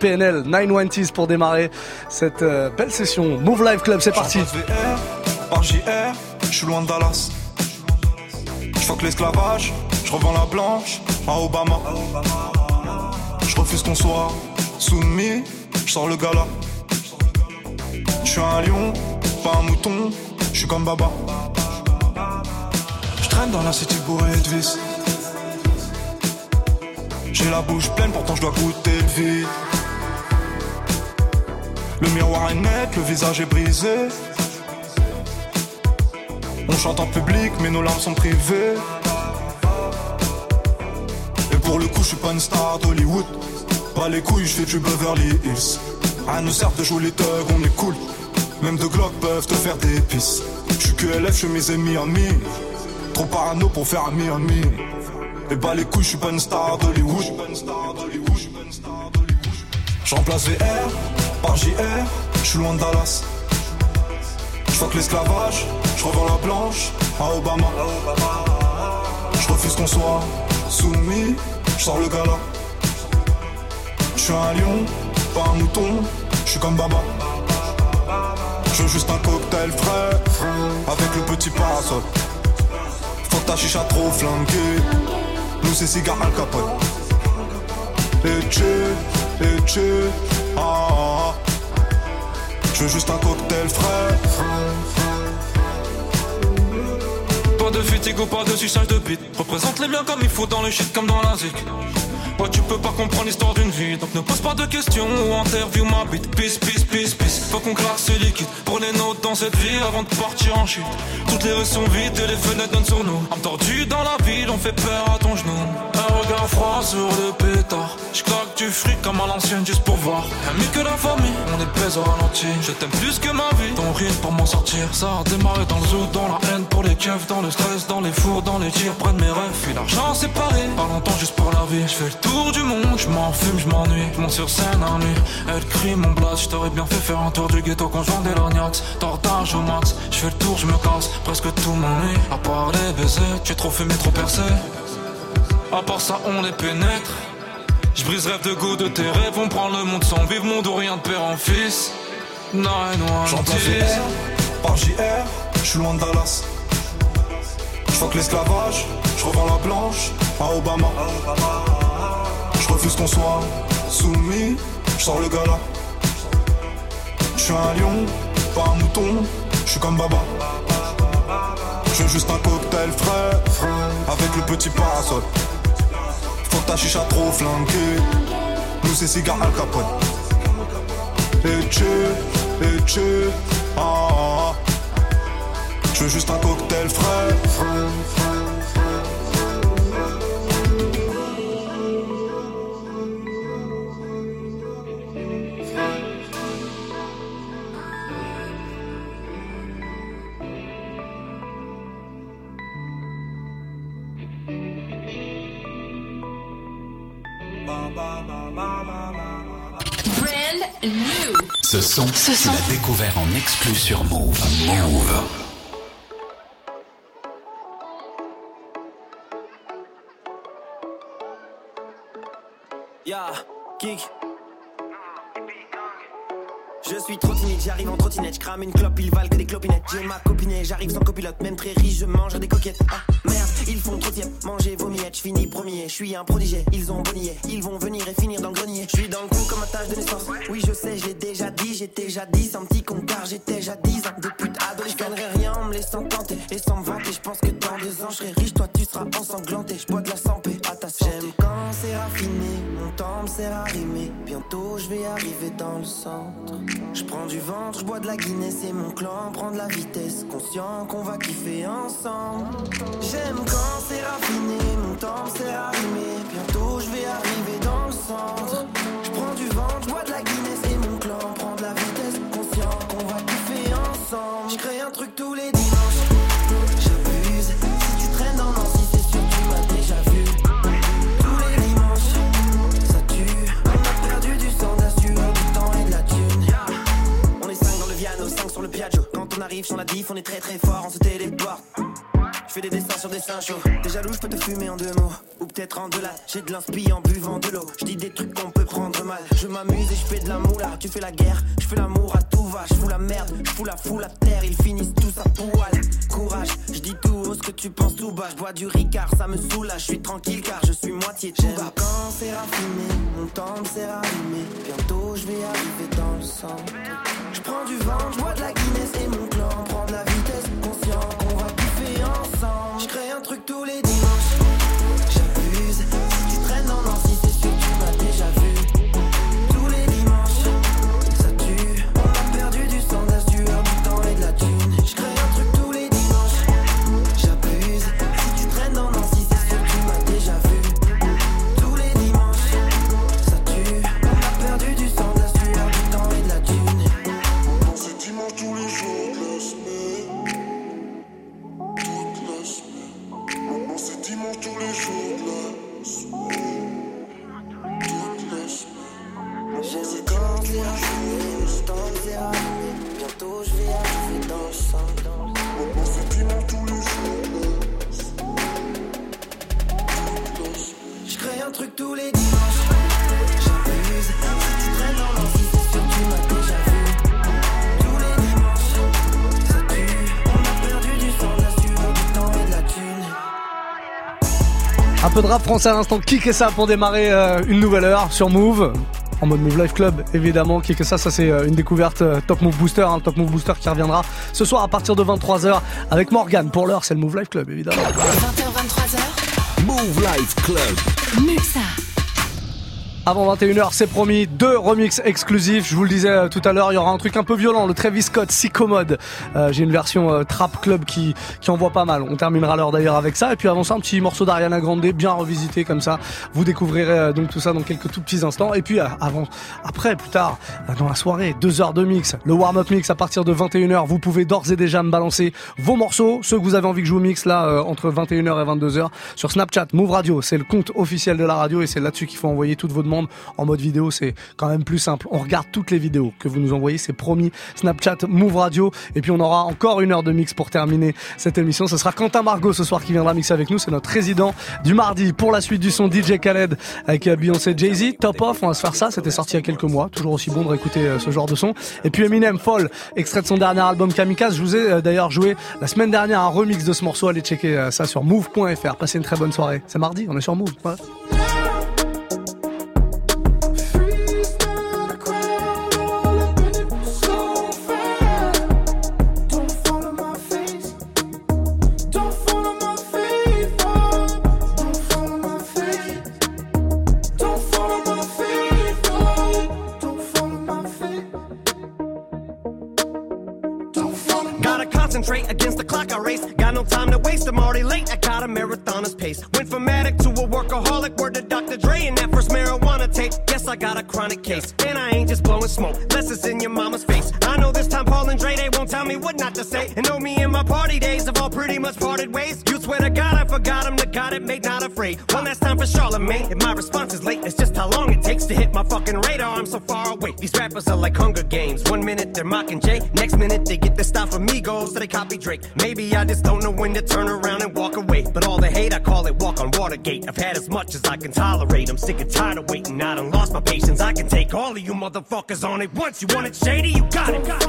PNL 920s pour démarrer cette euh, belle session. Move Live Club, c'est parti. par JR, je suis loin de Dallas. Je l'esclavage, je revends la blanche à Obama. Je refuse qu'on soit soumis, je sors le gala. Je suis un lion, pas un mouton, je suis comme Baba. Je traîne dans la city bourrée de vis. J'ai la bouche pleine, pourtant je dois goûter le vide. Le miroir est net, le visage est brisé. On chante en public, mais nos larmes sont privées. Et pour le coup, je suis pas une star d'Hollywood. Pas les couilles, je fais du Beverly Hills. À nous sert de jouer les thugs, on est cool. Même deux Glock peuvent te faire des pisses. Je suis QLF, je suis mes amis amis. Trop parano pour faire ami ami. Et bah les couilles, je suis pas une star d'Hollywood. J'remplace VR par JR, je suis loin de Dallas. Je que l'esclavage, je revends la blanche à Obama. Je refuse qu'on soit soumis, je sors le gala. Je suis un lion, pas un mouton, je suis comme Baba. Je veux juste un cocktail frais, avec le petit parasol. Faut ta chicha trop flanquée, nous c'est cigare al capote. Et tu, et tu, ah, ah, ah. Je veux juste un cocktail frais. Pas de fatigue ou pas de suçage de bite. Représente les biens comme il faut dans le shit comme dans la zik. Ouais, tu peux pas comprendre l'histoire d'une vie, donc ne pose pas de questions ou interview ma bite. Peace, peace, peace, peace. Faut qu'on classe ce liquide pour les notes dans cette vie avant de partir en chute. Toutes les rues sont vides et les fenêtres donnent sur nous. Entendu dans la ville, on fait peur à ton genou. Un regard froid sur le pétard. J'claque du fric comme à l'ancienne juste pour voir. Ami que la famille, on est pèse au ralenti. Je t'aime plus que ma vie, ton rire pour m'en sortir. Ça a démarré dans le zoo, dans la haine pour les keufs, dans le stress, dans les fours, dans les tirs, près de mes rêves. Puis l'argent séparé, pas longtemps juste pour la vie. Je fais le tour du monde, je m'en fume, je m'ennuie. Je monte sur scène en nuit, elle crie mon blast. Je t'aurais bien fait faire un tour du ghetto quand je vendais l'ognax. Tortage au max, je fais le tour, je me casse. Presque tout m'ennuie, à part les baisers. Tu es trop fumé, trop percé. À part ça, on les pénètre. Je brise rêve de goût de tes rêves. On prend le monde sans vivre, monde ou rien de père en fils. Non, non, J'entends par JR, je suis loin de Dallas. Je que l'esclavage, je revends la blanche à Obama. Je refuse qu'on soit soumis, je sors le gala. Je suis un lion, pas un mouton, je suis comme Baba. Je veux juste un cocktail frais, avec le petit parasol. Faut que ta chicha trop flanquée, nous c'est cigare al capote. Et tu, et tu, ah, ah, ah. Je veux juste un cocktail frais. Ce son, Ce son. tu découvert en exclu sur Move. Move. Yeah, kick. Je suis trop timide, j'arrive en trottinette, je crame une clope, ils valent que des clopinettes. J'ai ma copine, j'arrive sans copilote, même très riche, je mange des coquettes. Ah merde, ils font trop tiède, manger vos miettes, je finis premier, je suis un prodigé, ils ont bonnier, ils vont venir et finir dans le grenier. Je suis dans le coup comme un tâche de naissance. Oui, je sais, je l'ai déjà dit, j'étais 10, un petit con car j'étais 10 ans de pute ado, je gagnerai rien en me laissant tenter et sans me vanter. Je pense que dans deux ans, je serai riche, toi tu seras ensanglanté. Je bois de la santé à ta J'aime quand c'est raffiné, mon temps me sert à rimer. Bientôt, je vais arriver dans le centre. Je prends du ventre, je bois de la Guinness et mon clan prend de la vitesse. Conscient qu'on va kiffer ensemble. J'aime quand c'est raffiné, mon temps c'est arrimé. Bientôt je vais arriver dans le centre. Je prends du ventre, je de la Guinness et mon clan prend de la vitesse. Conscient qu'on va kiffer ensemble. Je crée un truc tous les dimanches. J'abuse. Si tu traînes dans Nancy, c'est sûr tu m'as déjà vu. Tous les dimanches, ça tue. On a perdu du sang, de du temps et de la thune. On est 5 dans le Viano, 5 sur le Piaggio. Quand on arrive sur la diff, on est très très fort, on se téléporte. Je fais des dessins sur des seins chauds. Déjà loup, je peux te fumer en deux mots. Ou peut-être en deux là. J'ai de l'inspi en buvant de l'eau. Je dis des trucs qu'on peut prendre mal. Je m'amuse et je fais de la moula. Tu fais la guerre, je fais l'amour à tout va. Je fous la merde, je fous la foule à terre. Ils finissent tous à poil. Courage, je dis tout haut ce que tu penses tout bas. Je bois du ricard, ça me soulage. Je suis tranquille car je suis moitié tout bas. Quand c'est raffiné, mon temps s'est rallumé. Bientôt je vais arriver dans le sang. Je prends du vent, je bois de la Guinness et mon clan prend de la vitesse. Peu de rap français à l'instant, kick et ça pour démarrer euh, une nouvelle heure sur Move. En mode Move Life Club, évidemment, kick et ça, ça c'est euh, une découverte euh, Top Move Booster, hein, Top Move Booster qui reviendra ce soir à partir de 23h avec Morgan. Pour l'heure, c'est le Move Life Club, évidemment. 20h, 23h, Move Life Club. Muxa. Avant 21h, c'est promis, deux remixes exclusifs. Je vous le disais euh, tout à l'heure, il y aura un truc un peu violent, le Travis Scott, si commode. Euh, J'ai une version euh, Trap Club qui, qui envoie pas mal. On terminera l'heure d'ailleurs avec ça. Et puis avant ça, un petit morceau d'Ariana Grande, bien revisité comme ça. Vous découvrirez donc tout ça dans quelques tout petits instants. Et puis avant, après, plus tard, dans la soirée, deux heures de mix, le warm-up mix à partir de 21h. Vous pouvez d'ores et déjà me balancer vos morceaux, ceux que vous avez envie que je vous mixe là entre 21h et 22h sur Snapchat, Move Radio. C'est le compte officiel de la radio et c'est là-dessus qu'il faut envoyer toutes vos demandes en mode vidéo. C'est quand même plus simple. On regarde toutes les vidéos que vous nous envoyez. C'est promis. Snapchat, Move Radio. Et puis on aura encore une heure de mix pour terminer cette émission. Ce sera Quentin Margot ce soir qui viendra mixer avec nous. C'est notre résident du mardi pour la suite du son DJ Khaled avec euh, Beyoncé Jay-Z. Top off. On va se faire ça. C'était sorti il y a quelques mois. Toujours aussi bon de réécouter euh, ce genre de son. Et puis Eminem Fall, extrait de son dernier album Kamikaze. Je vous ai euh, d'ailleurs joué la semaine dernière un remix de ce morceau. Allez checker ça sur move.fr. Passez une très bonne soirée. C'est mardi. On est sur Move. Drake. Maybe I just don't know when to turn around and walk away. But all the hate, I call it walk on Watergate. I've had as much as I can tolerate. I'm sick and tired of waiting. I done lost my patience. I can take all of you motherfuckers on it once. You want it shady? You got it.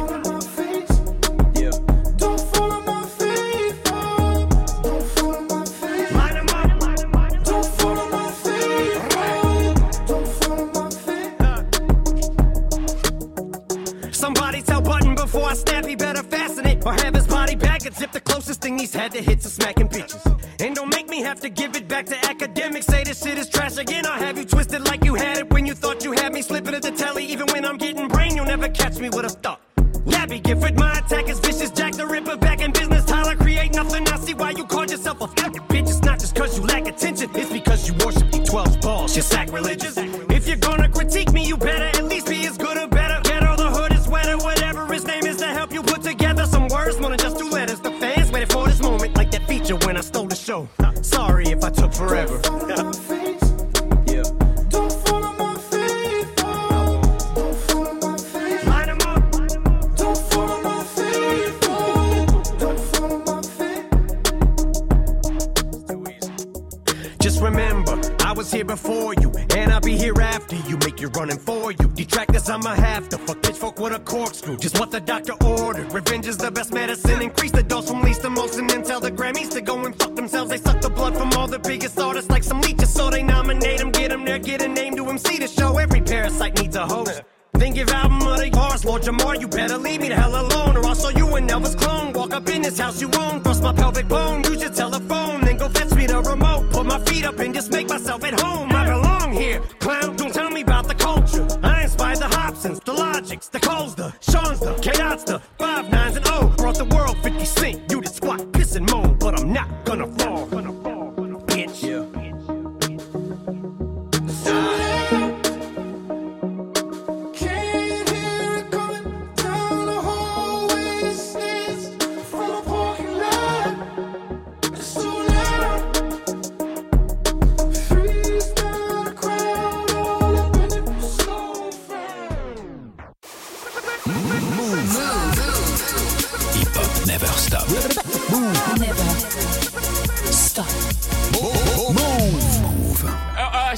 Sacrilegious.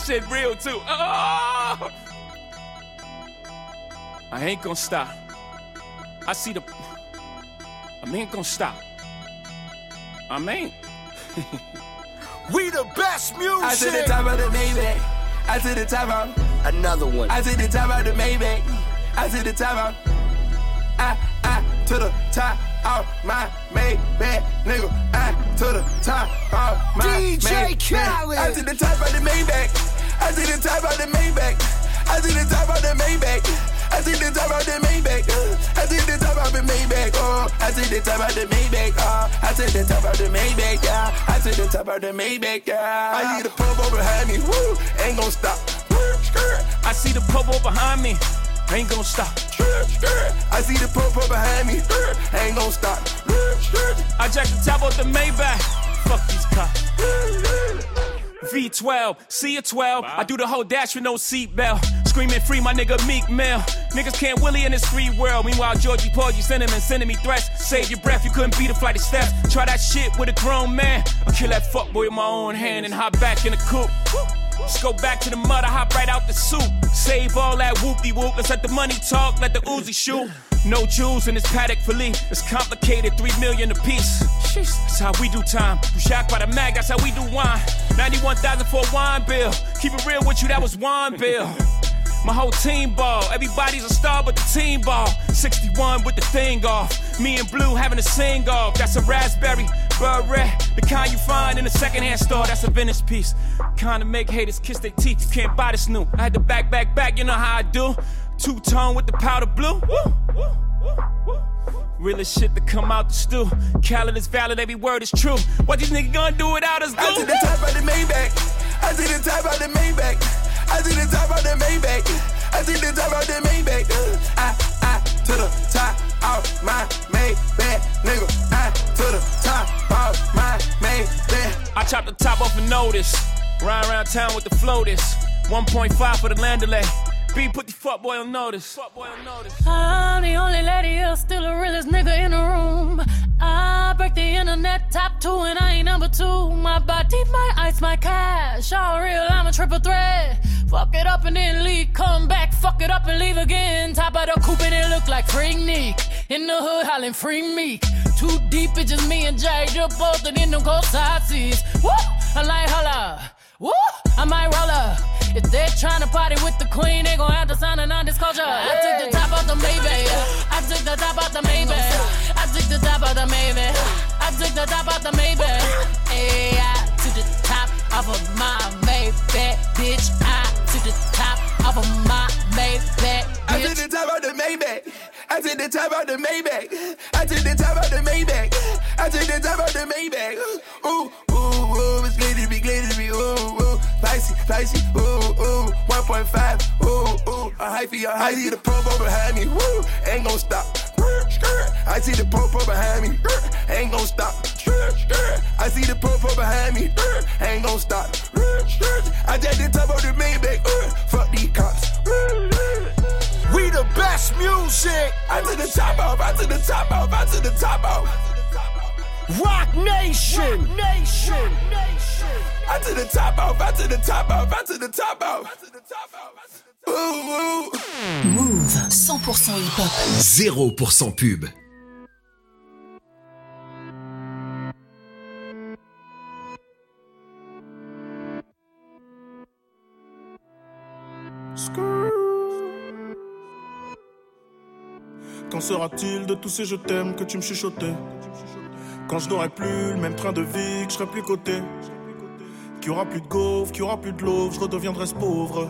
Uh, shit real too. Oh! I ain't gonna stop. I see the. I ain't gonna stop. I mean. We the best music. I to the top of the Maybach. I to the top of. Another one. I to the top of the Maybach. I to the top of. I, I to the top of my Maybach, nigga. I to the top of my DJ Maybach. Khaled. I to the top of the Maybach. I to the top of the Maybach. I to the top of the Maybach. I to the top of the Maybach. uh, I to the top of the Maybach. Oh, I to the top of the Maybach. Oh, I to the top of the Maybach. Yeah, I to the top of the Maybach. Yeah, I a pump over behind me. Woo, ain't gonna stop. I see the popo behind me. Ain't gonna stop. I see the pump behind me. Ain't gonna stop. I jack the top off the Maybach. Fuck these cops. V12, see a 12. I do the whole dash with no seatbelt. Screaming free, my nigga Meek Mill. Niggas can't Willie in this free world. Meanwhile, Georgie Porgy sending and sending me threats. Save your breath, you couldn't beat a flight of steps. Try that shit with a grown man. I'll kill that fuckboy with my own hand and hop back in the coupe. Let's go back to the mud, I hop right out the soup. Save all that whoopty whoop. Let's let the money talk, let the Uzi shoot. No jewels in this paddock for Lee. It's complicated, three million a piece. That's how we do time. You shocked by the mag, that's how we do wine. 91,000 for a wine bill. Keep it real with you, that was wine bill. My whole team ball. Everybody's a star but the team ball. 61 with the thing off. Me and Blue having a sing off. That's a raspberry beret. The kind you find in a secondhand store. That's a vintage piece. Kind of make haters kiss their teeth. You can't buy this new. I had to back, back, back. You know how I do. Two tone with the powder blue. Woo, woo, woo, woo. Realest shit to come out the stew. Khaled is valid, every word is true. What these niggas gonna do without us? I Do? to the top of the Maybach. I to the top of the Maybach. I to the top of the Maybach. I to the top of the Maybach. Uh, I, I to the top of my Maybach, nigga. I to the top of my Maybach. I chopped the top off a notice. Ride around town with the floaters. 1.5 for the landolay. B put the fuckboy on notice. Fuckboy on notice. I'm the only lady here, still the realest nigga in the room. I break the internet top two, and I ain't number two. My body, my ice, my cash. All real, I'm a triple threat. Fuck it up and then leave, come back, fuck it up and leave again. Top of the coupe and it look like Freak Nick. In the hood, hollering free meek. Too deep, it's just me and Jay, just both and in them cold side seats. Woo! I like holla. Woo! I might roll up. If they're trying to party with the queen, they gon' have to sign a non-disclosure. I took the top off the Maybach. I took the top off the Maybach. I took the top off the Maybach. I took the top off the Maybach. Hey, I took the top off of my Maybach, bitch. I the top off of my Maybach, I to bitch. the top of the Maybach. I to the top of the Maybach. I to the top of the Maybach. I to the top of the Maybach. Ooh, ooh, ooh, it's glittery, glittery, ooh, ooh, spicy, spicy, ooh, ooh, 1.5, ooh, ooh, a hyphy, a hyphy, the promo behind me, woo, ain't gon' stop. I see the popo behind me, ain't gon' stop. I see the popo behind me, ain't gon' stop. I just the top of the Maybach, fuck these cops. We the best music. I to the top off, I to the top off, I to the top off. Rock Nation. Nation. out to the top off, I to the top off, I to the top off. Ooh, ooh. Move 100% hip-hop. 0% pub. Quand sera-t-il de tous ces je t'aime que tu me chuchotais? Quand je n'aurai plus le même train de vie, que je serai plus coté Qu'il y aura plus de gaufres, qu'il y aura plus de l'eau, je redeviendrai ce pauvre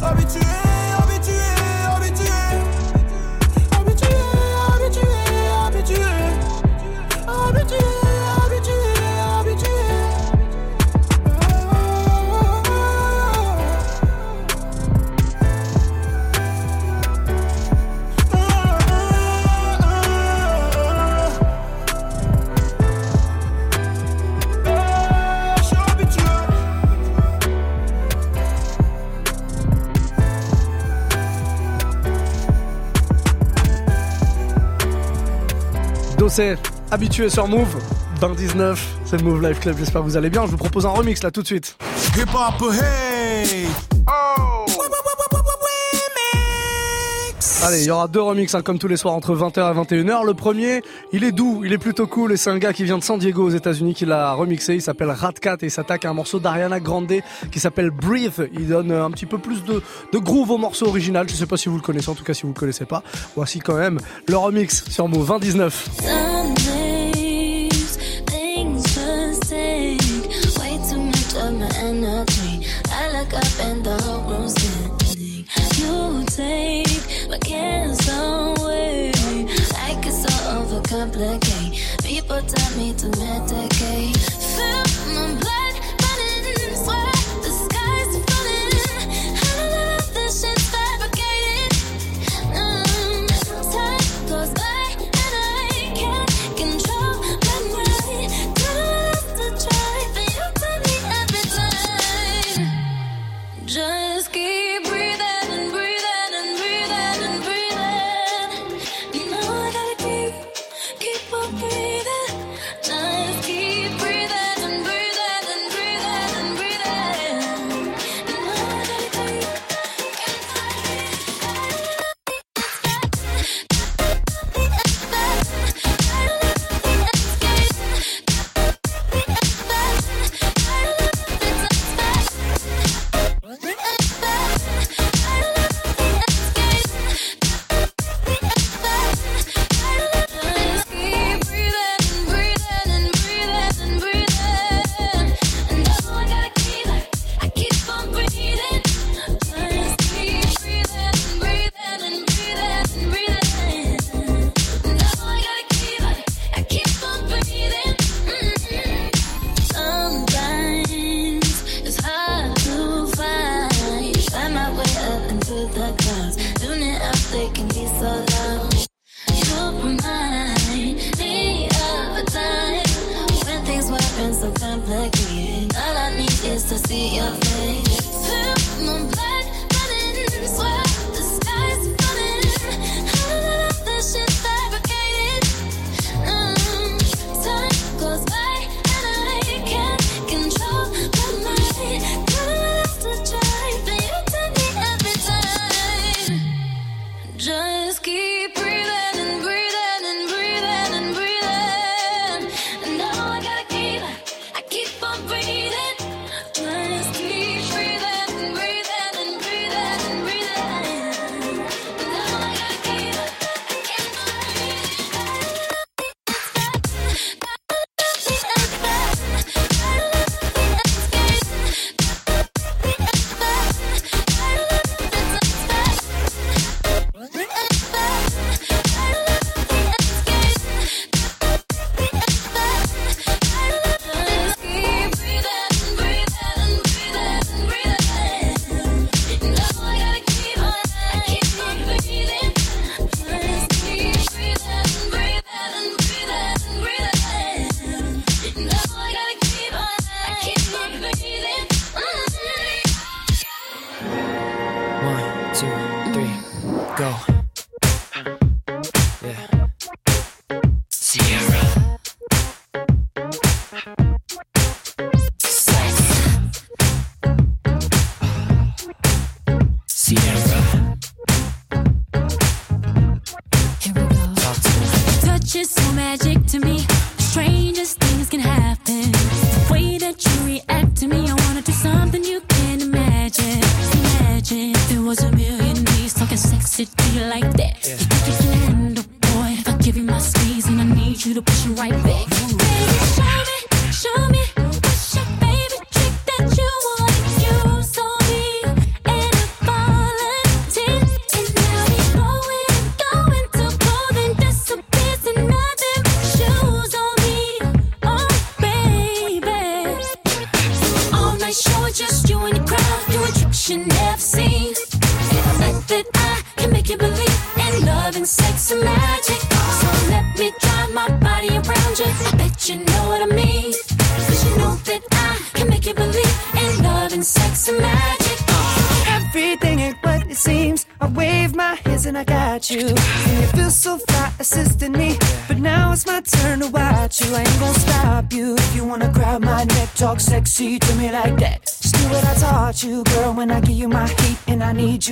Habitué. C'est habitué sur Move. 19, c'est le Move Life Club. J'espère que vous allez bien. Je vous propose un remix là tout de suite. Allez, il y aura deux remixes hein, comme tous les soirs entre 20h et 21h. Le premier, il est doux, il est plutôt cool et c'est un gars qui vient de San Diego aux États-Unis qui l'a remixé. Il s'appelle Ratcat et il s'attaque à un morceau d'Ariana Grande qui s'appelle Breathe. Il donne un petit peu plus de, groove au morceau original. Je sais pas si vous le connaissez, en tout cas si vous le connaissez pas. Voici quand même le remix sur Move 2019. Overcomplicate. People tell me to medicate.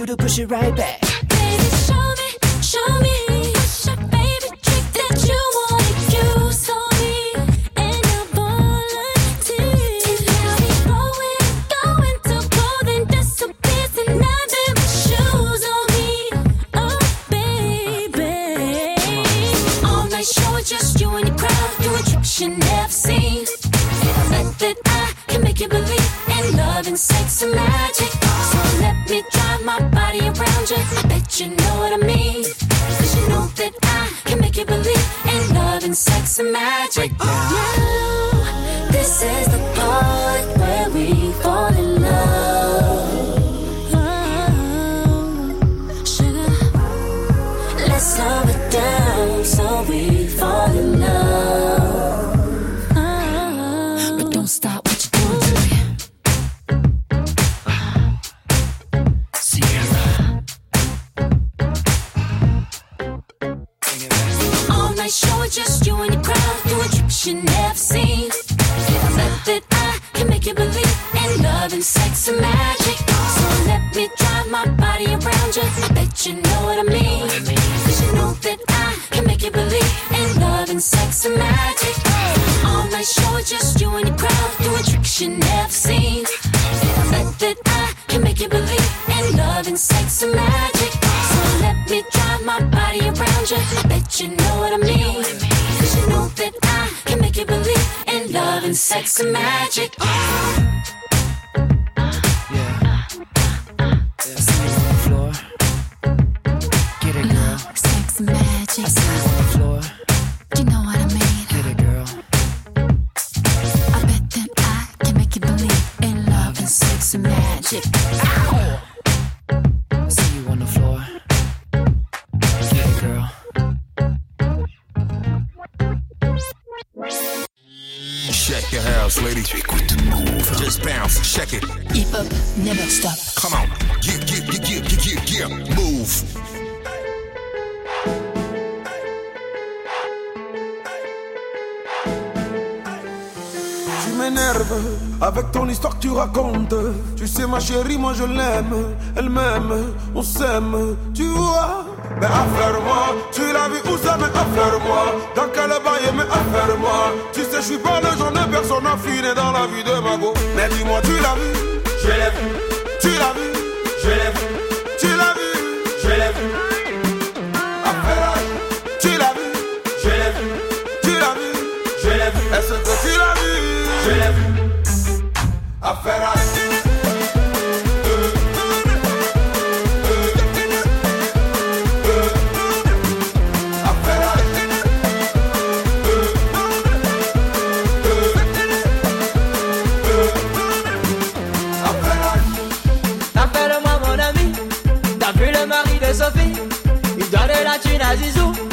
to push it right back. magic. Now, this is the part where we. Elle m'aime, on s'aime, tu vois. Mais affaire-moi, tu l'as vu où ça, mais affaire-moi. Dans quel bail, mais affaire-moi. Tu sais, je suis pas le genre de personne affinée dans la vie de ma go. Mais dis-moi, tu l'as vu, je l'ai vu. Tu l'as vu, je l'ai vu. Tu l'as vu, je l'ai vu. Affaire, tu l'as vu, je l'ai vu. Tu l'as vu, je l'ai vu. Est-ce que tu l'as vu? Je l'ai vu. Affaire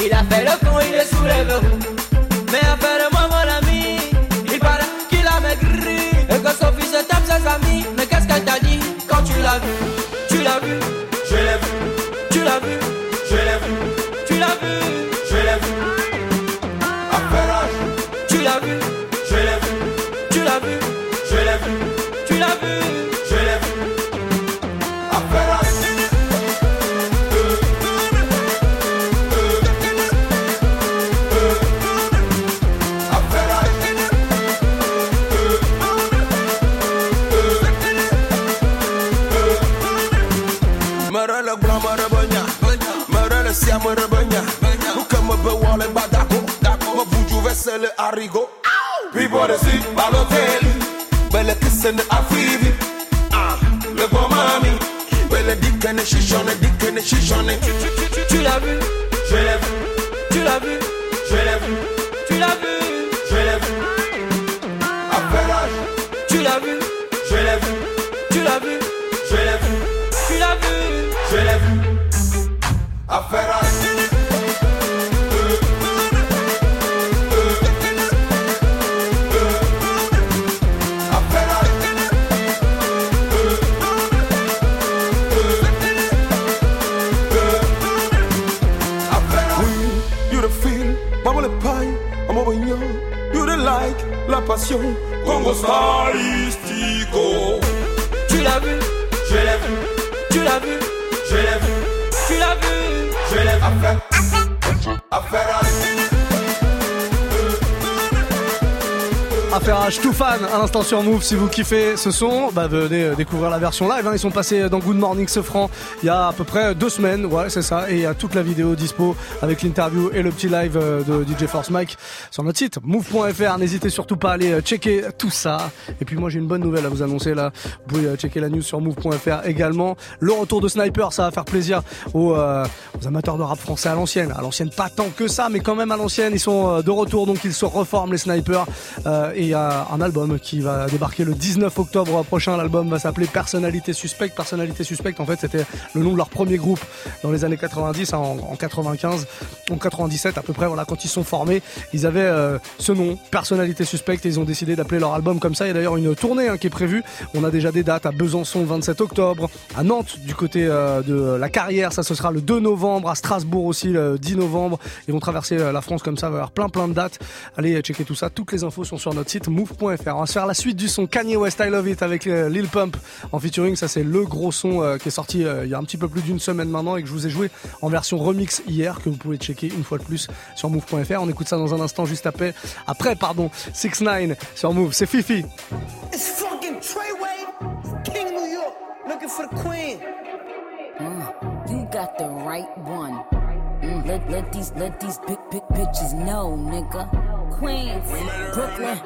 il a fait le con, il est sous les verrous vesele arigo. People they see Balotelli, belle kissing the afivi. Ah, le bon mami, belle dikene shishone, dikene shishone. Tu l'as vu Je l'ai vu, Tu l'as vu Congo stylistico. Tu l'as vu Je l'ai vu, Tu l'as vu je l'ai vu, Tu l'as vu je l'ai vu. Affaire, affaire Affaire H, tout fan, à l'instant sur Move. Si vous kiffez ce son, bah venez euh, découvrir la version live. hein. Ils sont passés dans Good Morning Sofran il y a à peu près deux semaines. Ouais, c'est ça. Et il y a toute la vidéo dispo avec l'interview et le petit live euh, de DJ Force Mike sur notre site move.fr. N'hésitez surtout pas à aller euh, checker tout ça. Et puis moi, j'ai une bonne nouvelle à vous annoncer là. Vous pouvez euh, checker la news sur move.fr également. Le retour de Sniper, ça va faire plaisir aux, euh, aux amateurs de rap français à l'ancienne. À l'ancienne, pas tant que ça, mais quand même à l'ancienne, ils sont euh, de retour. Donc ils se reforment les Snipers. Euh, et il y a un album qui va débarquer le 19 octobre prochain. L'album va s'appeler Personnalité Suspecte. Personnalité Suspecte, en fait, c'était le nom de leur premier groupe dans les années 90, hein, en, en 95, en 97 à peu près. Voilà, quand ils sont formés, ils avaient euh, ce nom, Personnalité Suspecte, et ils ont décidé d'appeler leur album comme ça. Il y a d'ailleurs une tournée hein, qui est prévue. On a déjà des dates à Besançon, le 27 octobre, à Nantes, du côté euh, de la carrière, ça ce sera le 2 novembre, à Strasbourg aussi, le 10 novembre. Ils vont traverser euh, la France comme ça, il va y avoir plein plein de dates. Allez checker tout ça. Toutes les infos sont sur notre site move.fr. On va se faire la suite du son Kanye West I Love It avec Lil Pump en featuring. Ça, c'est le gros son qui est sorti il y a un petit peu plus d'une semaine maintenant et que je vous ai joué en version remix hier que vous pouvez checker une fois de plus sur move.fr. On écoute ça dans un instant juste après. Après, pardon, 6 9 sur Move. C'est Fifi. It's fucking Treyway, King New York, looking for the queen. You got the right one. Mm, let, let these let these big big bitches know, nigga. Queens, Brooklyn.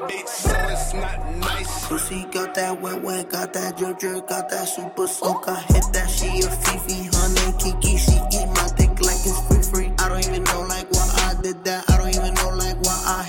Pussy got that wet wet, got that drip drip, got that super soak. I hit that she a Fifi, honey Kiki. She eat my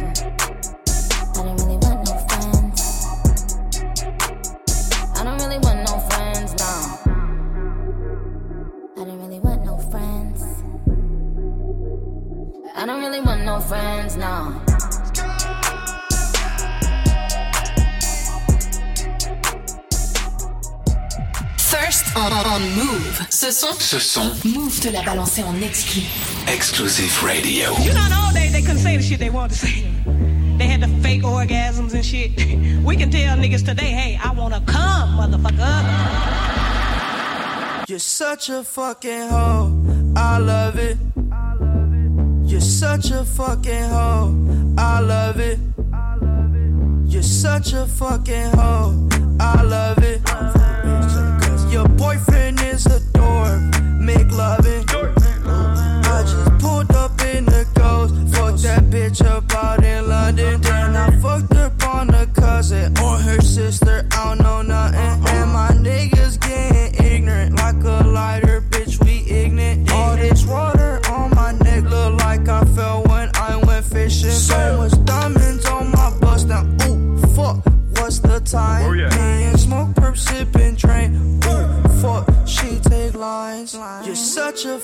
I don't really want no friends. I don't really want no friends, no. I don't really want no friends. I don't really want no friends. First on, on Move. Ce son, Ce son, Move te l'a balancé en exclu. Exclusive Radio. You know, in the old days, they couldn't say the shit they wanted to say. They had the fake orgasms and shit. We can tell niggas today, hey, I wanna come, motherfucker. You're such a fucking hoe. I love it. You're such a fucking hoe. I love it. You're such a fucking hoe. I love it. Your boyfriend is a dork. Make loving.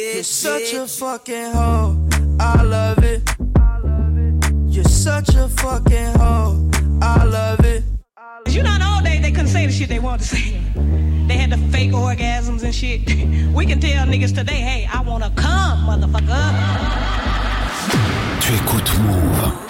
You're such a fucking hoe. I love it. You're such a fucking hoe. I love it. You know, in the old days, they couldn't say the shit they wanted to say. They had the fake orgasms and shit. We can tell niggas today, hey, I wanna come, motherfucker. Tu écoutes Move.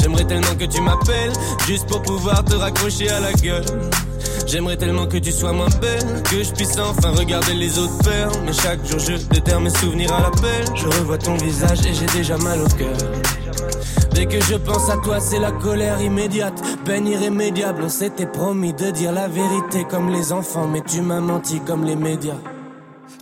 J'aimerais tellement que tu m'appelles, juste pour pouvoir te raccrocher à la gueule. J'aimerais tellement que tu sois moins belle, que je puisse enfin regarder les autres faire. Mais chaque jour je déterre mes souvenirs à l'appel. Je revois ton visage et j'ai déjà mal au cœur. Dès que je pense à toi, c'est la colère immédiate, peine irrémédiable. On s'était promis de dire la vérité comme les enfants, mais tu m'as menti comme les médias.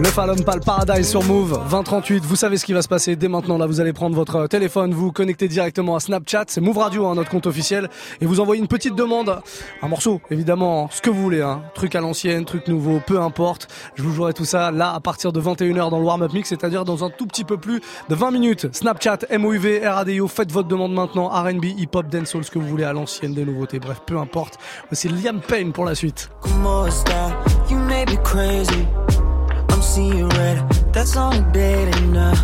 Le Fallon Pal Paradise sur Move 2038. Vous savez ce qui va se passer dès maintenant. Là, vous allez prendre votre téléphone, vous connectez directement à Snapchat. C'est Move Radio, hein, notre compte officiel. Et vous envoyez une petite demande. Un morceau, évidemment, ce que vous voulez. Hein. Truc à l'ancienne, truc nouveau, peu importe. Je vous jouerai tout ça là à partir de 21h dans le warm-up mix, c'est-à-dire dans un tout petit peu plus de 20 minutes. Snapchat, MOUV, RADIO. Faites votre demande maintenant. R&B, hip-hop, dancehall, ce que vous voulez à l'ancienne, des nouveautés. Bref, peu importe. C'est Liam Payne pour la suite. I'm red. That's only dating now.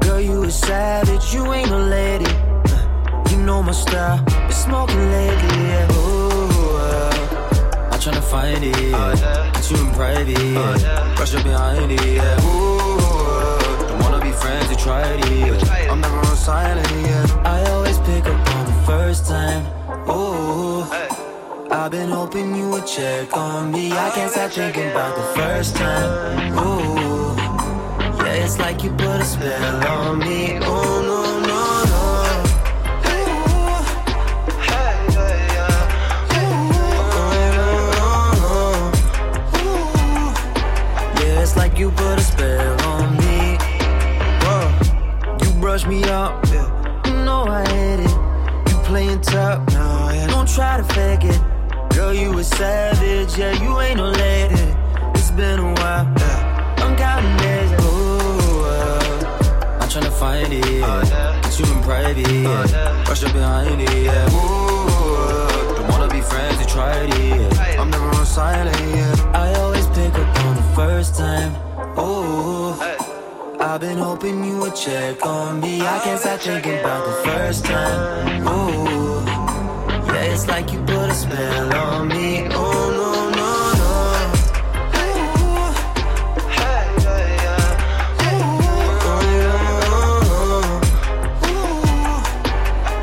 Girl, you a savage. You ain't a lady. You know my style. Been smoking lately, yeah. Ooh, uh, I'm tryna find it. Yeah. Get you in private. Yeah. Rush up behind it. Yeah. Ooh, uh, don't wanna be friends. You tried it. Yeah. I'm never on silent. Yeah. I always pick up on the first time. Ooh. I've been hoping you would check on me. I can't stop thinking about the first time. Ooh, yeah, it's like you put a spell on me. Oh no, no, no. Yeah, it's like you put a spell on me. Whoa. You brush me up, yeah. Know I hate it. You playing tough, no, yeah. Don't try to fake it. Girl, you a savage, yeah, you ain't no lady. It's been a while, yeah. I'm counting days, ooh, uh, I'm tryna find it, yeah. Get you in private, yeah. Rush up behind it, yeah. Ooh, don't wanna be friends, you tried it, yeah. I'm never on silent, yeah. I always pick up on the first time, ooh. I've been hoping you would check on me. I can't stop thinking about the first time, ooh. Yeah, it's like you put spell on me. Oh no, no, no.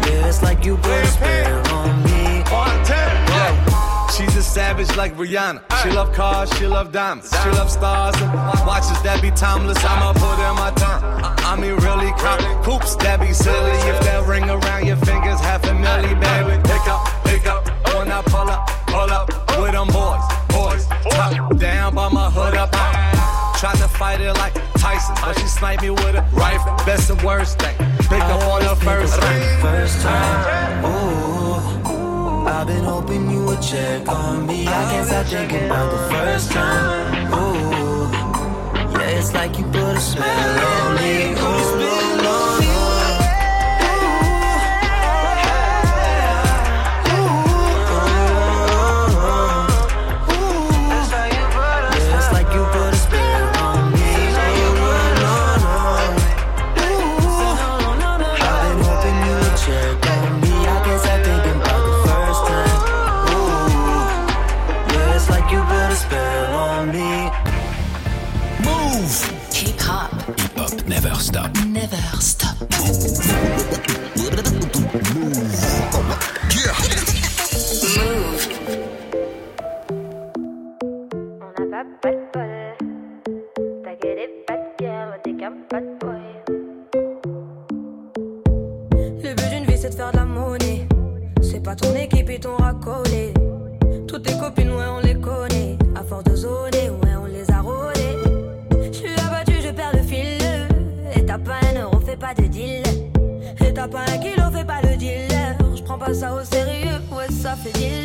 Yeah, it's like you put a spell on me. She's a savage like Rihanna. She love cars, she love diamonds, she love stars and watches that be timeless. I'ma put in my time. I, mean, really count coops that be silly. If that ring around your fingers, half a milli, baby. Pick up, pick up when I pull up, pull up with them boys, boys. Top down by my hood up. Tried to fight it like Tyson, but she sniped me with a rifle. Best and worst thing. Pick up on the first ring. First time, ooh. I've been hoping you would check on me. I can't stop thinking about the first time, ooh. Yeah, it's like you put a spell on me. Ooh, messages.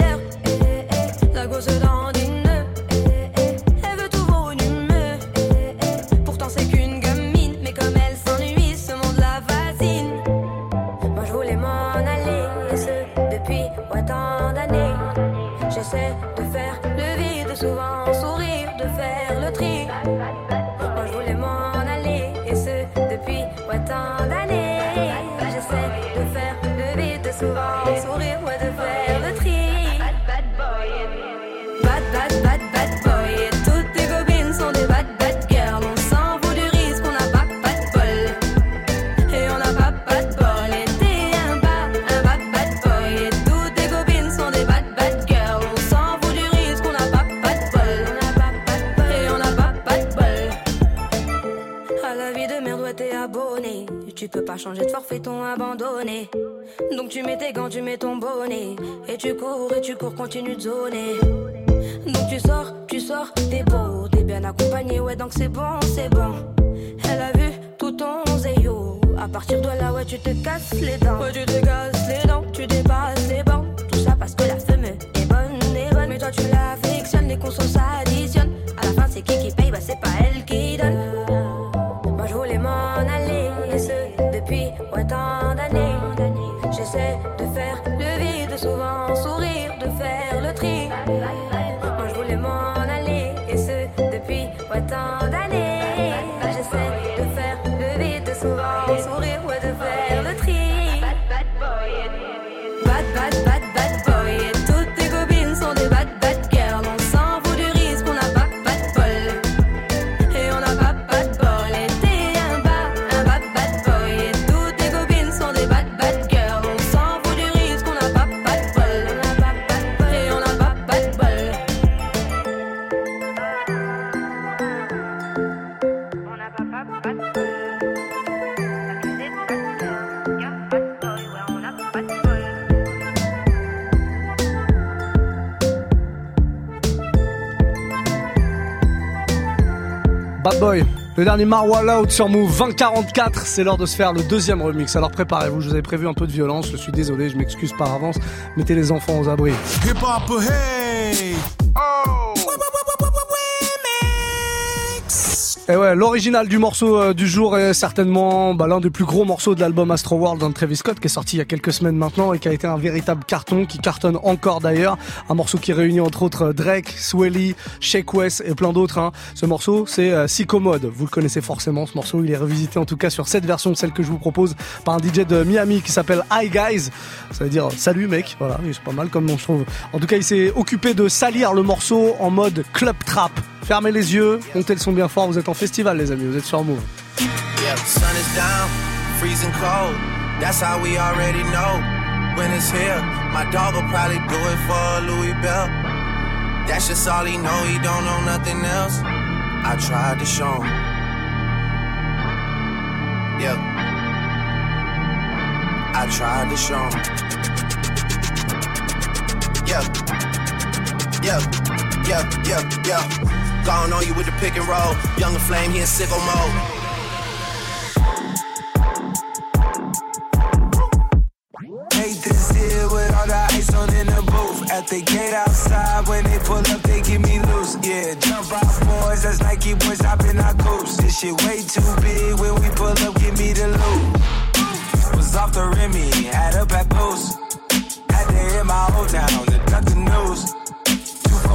Changer de forfait, ton abandonné. Donc tu mets tes gants, tu mets ton bonnet. Et tu cours, et tu cours, continue de zoner. Donc tu sors, dernier Marwa Loud sur Move 2044, c'est l'heure de se faire le deuxième remix. Alors préparez-vous, je vous avais prévu un peu de violence, je suis désolé, je m'excuse par avance. Mettez les enfants aux abris. Hip hop, Et ouais, l'original du morceau euh, du jour est certainement bah, l'un des plus gros morceaux de l'album Astro World d'un Travis Scott qui est sorti il y a quelques semaines maintenant et qui a été un véritable carton, qui cartonne encore d'ailleurs. Un morceau qui réunit entre autres Drake, Swelly, Shake West et plein d'autres. hein. Ce morceau, c'est euh, Psychomode. Vous le connaissez forcément, ce morceau. Il est revisité en tout cas sur cette version, celle que je vous propose, par un DJ de Miami qui s'appelle Hi Guys. Ça veut dire salut mec. Voilà, c'est pas mal comme nom je trouve. En tout cas, il s'est occupé de salir le morceau en mode club trap. Fermez les yeux, montez le son bien fort. Vous êtes en festival, les amis. Vous êtes sur Move. Yeah, sun is down, freezing cold. That's how we already know. When it's here, my dog will probably do it for Louis Bell. That's just all he know, he don't know nothing else. I tried to show him. I tried to show him. Yeah, yeah, yeah. Gone on you with the pick and roll. Younger flame, he in sicko mode. This here with all the ice on in the booth. At the gate outside, when they pull up, they give me loose. Yeah, jump out boys, that's Nike boys hopping our coops. This shit way too big. When we pull up, give me the loot. Was off the Remy, had a papoose. Had to hit my old town to duck the news.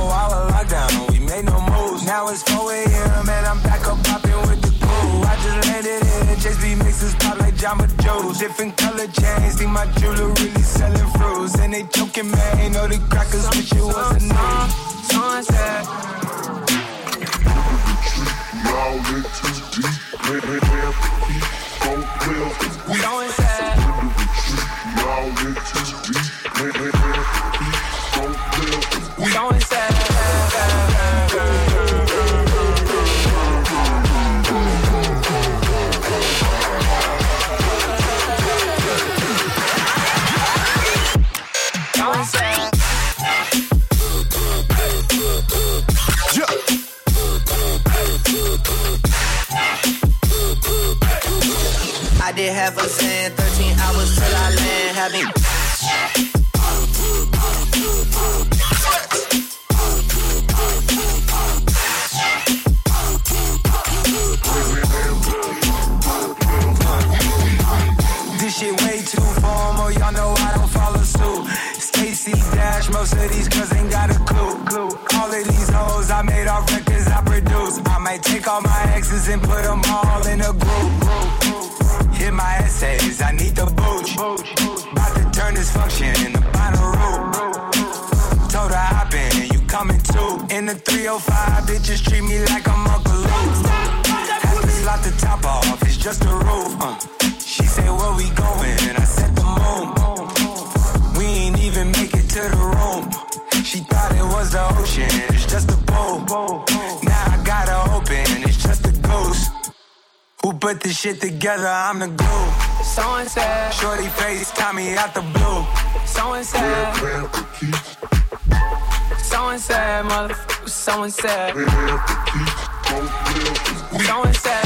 Four hour lockdown, we made no moves. Now it's 4 a.m. and I'm back up popping with the crew. I just landed in JB mixes pop like Jamba Joe's. Different color chains, think my jewelry really selling fruits. And they joking, man, ain't know the crackers wish it was a name. Sunset. Y'all in too deep. Where, where, where the heat don't live. We. Y'all in too deep. Where, half a cent, 13 hours till I land. Having This shit way too formal, y'all know I don't follow suit. Stacy Dash, most of these girls ain't got a clue. clue. All of these hoes I made off records I produce. I might take all my exes and put them all in a group. Hit my essays, I need the booch. About to turn this function in the Bonnaroo. Told her hop in, you coming too. In the 305, bitches treat me like I'm Uncle Luke. Had to slot the top off, it's just a roof. Uh. She said, where we going? And I said, the moon. We ain't even make it to the room. She thought it was the ocean, it's just a boat. Who put this shit together? I'm the glue. So and said, Shorty face, Tommy out the blue. So and said, so and said, motherfucker, so and said. So and said,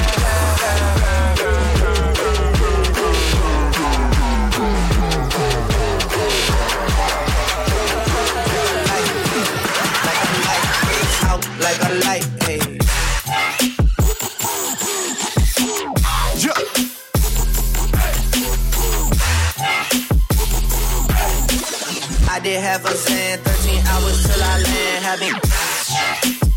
out like a light. Did half a cent, 13 hours till I land. Having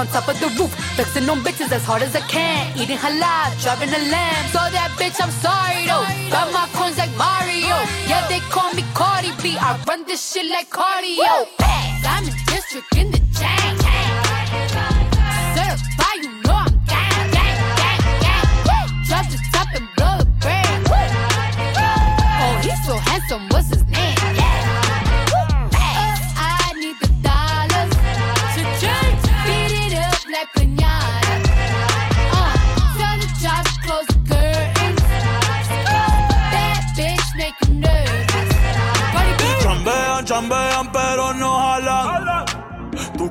on top of the roof, flexing on bitches as hard as I can. Eating halal, driving a lamb. So that bitch, I'm sorry though. Got my coins like Mario. Yeah, they call me Cardi B. I run this shit like cardio. I'm in district in the chain. Certified, you know I'm gang, gang, gang, gang. Drop the top and blow the brand. Oh, he's so handsome,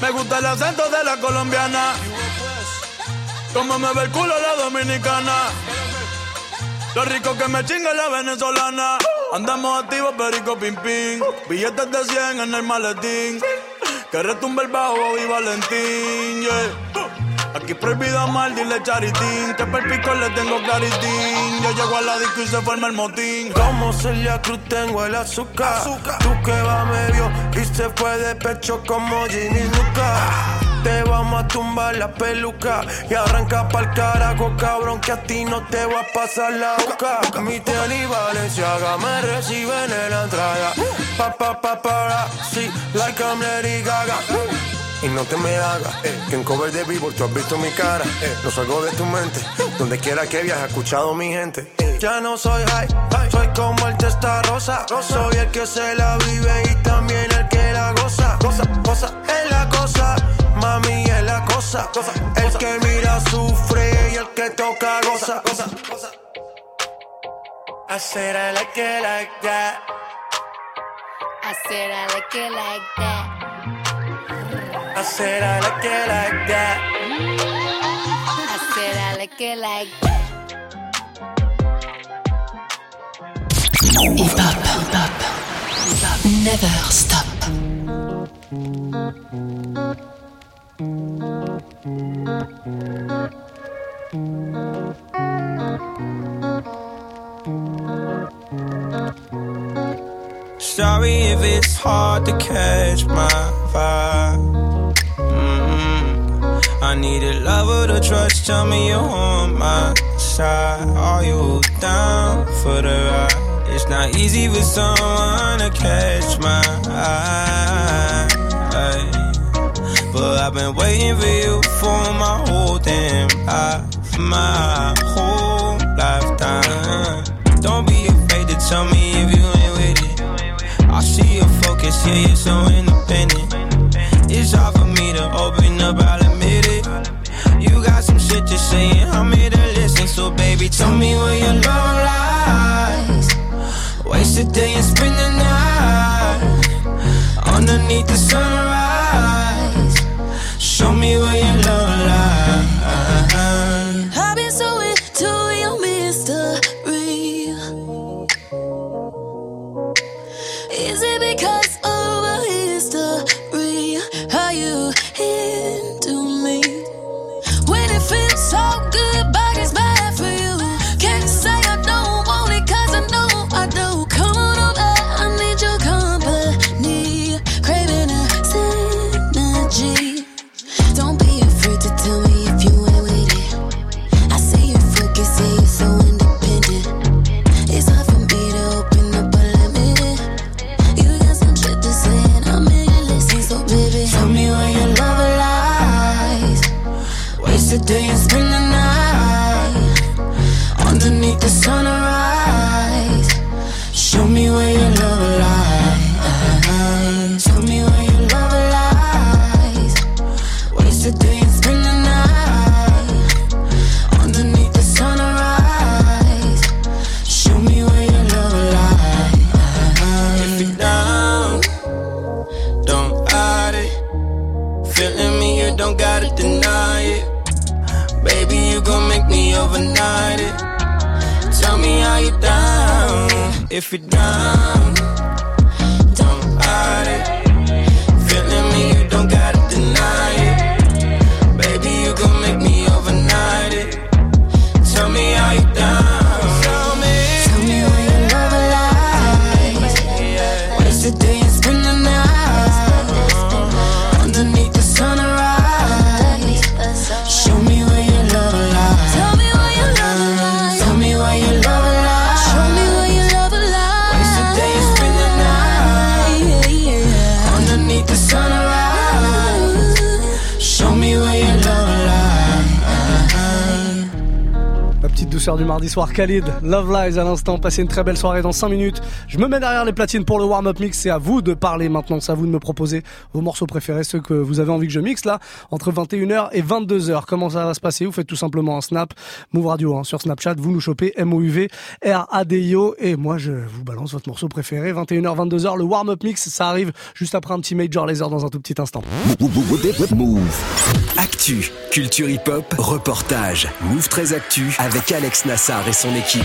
Me gusta el acento de la colombiana. Como me ve el culo la dominicana. Lo rico que me chinga la venezolana. Andamos activos, perico pim pim. Billetes de 100 en el maletín. Que retumbe el bajo y Valentín. Aquí prohibido amar, dile charitín. Que per pico le tengo claritín. Yo llego a la disco y se forma el motín. Como Celia Cruz tengo el azúcar. Tú que va medio y se fue de pecho como Ginny Luca. Te vamos a tumbar la peluca y arranca pa'l carajo, cabrón, que a ti no te va a pasar la boca. Mi tele Valenciaga me reciben en la entrada. Pa, pa, pa, para, sí, like I'm Lady Gaga. Y no te me hagas, eh, que en cover de vivo tú has visto mi cara. Eh, no salgo de tu mente, donde quiera que viajes, he escuchado mi gente. Eh, ya no soy high, soy como el testa rosa. Soy el que se la vive y también el que la goza. Goza, goza, es la cosa. Mami es la cosa. El que mira sufre y el que toca goza. I said I like it like that. I said I like it like that. I said I like it like that. I said I like it like that. Hip hop, hip hop, never stop. Sorry if it's hard to catch my vibe. I need a lover to trust. Tell me you're on my side. Are you down for the ride? It's not easy for someone to catch my eye. But I've been waiting for you for my whole damn life, my whole lifetime. Don't be afraid to tell me if you ain't with it. I see your focus, yeah, you're so independent. It's hard for me to open up, shit to say, and I'm here to listen. So, baby, tell me where your love lies. Waste a day and spend the night underneath the sunrise. Show me where If you're down, Du mardi soir, Khalid, Love Lies à l'instant, passez une très belle soirée dans 5 minutes. Je me mets derrière les platines pour le warm-up mix, c'est à vous de parler maintenant, c'est à vous de me proposer vos morceaux préférés, ceux que vous avez envie que je mixe là, entre 21h et 22h. Comment ça va se passer? Vous faites tout simplement un snap, Move Radio hein, sur Snapchat, vous nous chopez MOUV, R-A-D-I-O, et moi je vous balance votre morceau préféré, 21h, 22h, le warm-up mix, ça arrive juste après un petit Major Laser dans un tout petit instant. Actu, culture hip-hop, reportage. Move 13 Actu avec Alex Nassar et son équipe.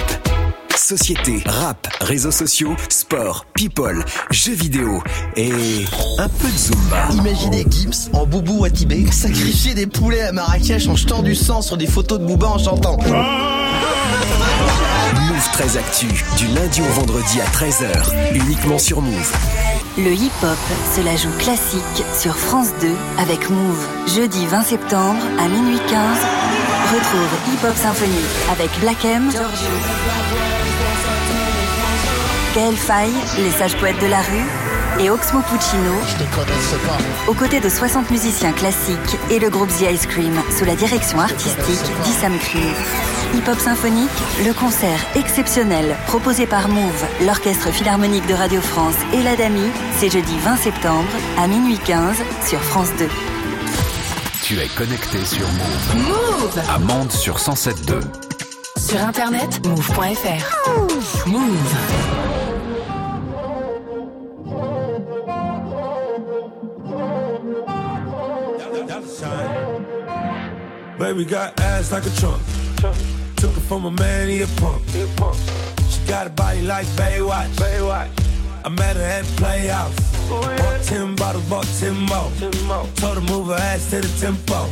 Société, rap, réseaux sociaux, sport, people, jeux vidéo et un peu de Zumba. Imaginez Gims en boubou à Tibet sacrifier des poulets à Marrakech en jetant du sang sur des photos de Booba en chantant. Move 13 Actu, du lundi au vendredi à 13h, uniquement sur Move. Le hip-hop se la joue classique sur France 2 avec Move. Jeudi 20 septembre à minuit 15. Retrouve Hip Hop Symphonie avec Black M, Gaël Faye, les sages poètes de la rue et Oxmo Puccino. Aux côtés de 60 musiciens classiques et le groupe The Ice Cream sous la direction artistique d'Issam Cream. Hip Hop Symphonique, le concert exceptionnel proposé par Move, l'Orchestre Philharmonique de Radio France et l'Adami, c'est jeudi 20 septembre à minuit 15 sur France 2. Tu es connecté sur Move. Move À Mende sur 107.2. Sur internet, move.fr. Move. Baby got ass like a trunk. Took it from a man, he a punk. She got a body like Baywatch. Baywatch. I met her at the Playhouse. Bought ten bottles, bought ten more. Told her move her ass to the tempo.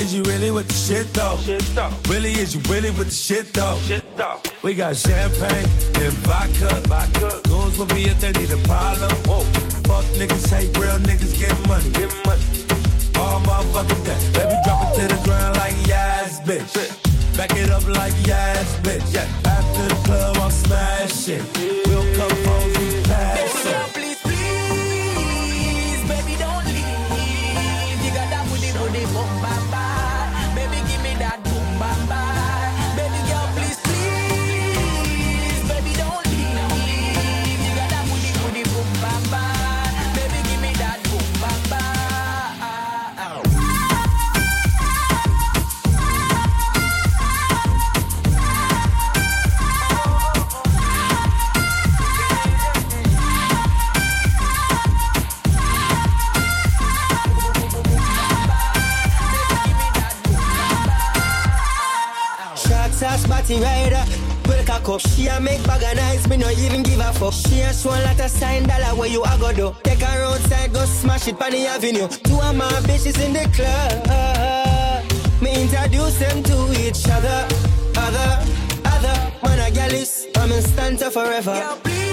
Is you really with the shit though? Really, is you really with the shit though? We got champagne and vodka. vodka. Goons will be if they need a problem. Whoa. Fuck niggas, hate real niggas get money. Get money. All motherfucking day. Baby, drop it to the ground like yes, bitch. Back it up like yes, bitch. After the club, I'm smashing. We'll Body rider. Well, cock up. She a make bag of nice, me no even give a fuck. She a show a lot of sign dollar where you a go do. Take her outside, go smash it on the avenue. Two of my bitches in the club. Me introduce them to each other. Other, other. Man a gal is, I'm in stanza forever. Please,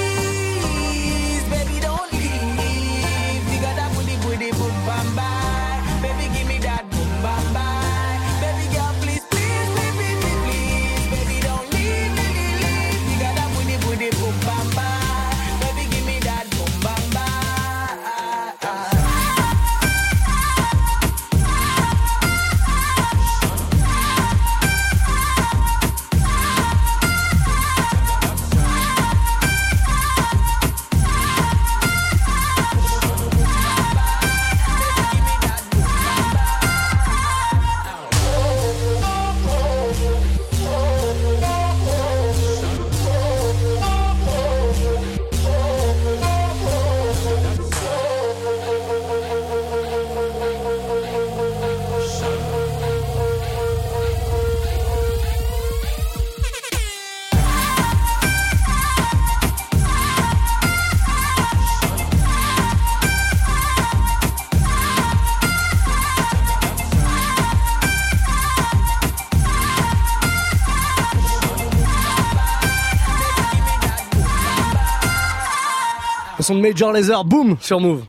son de Major Laser, boom sur Move.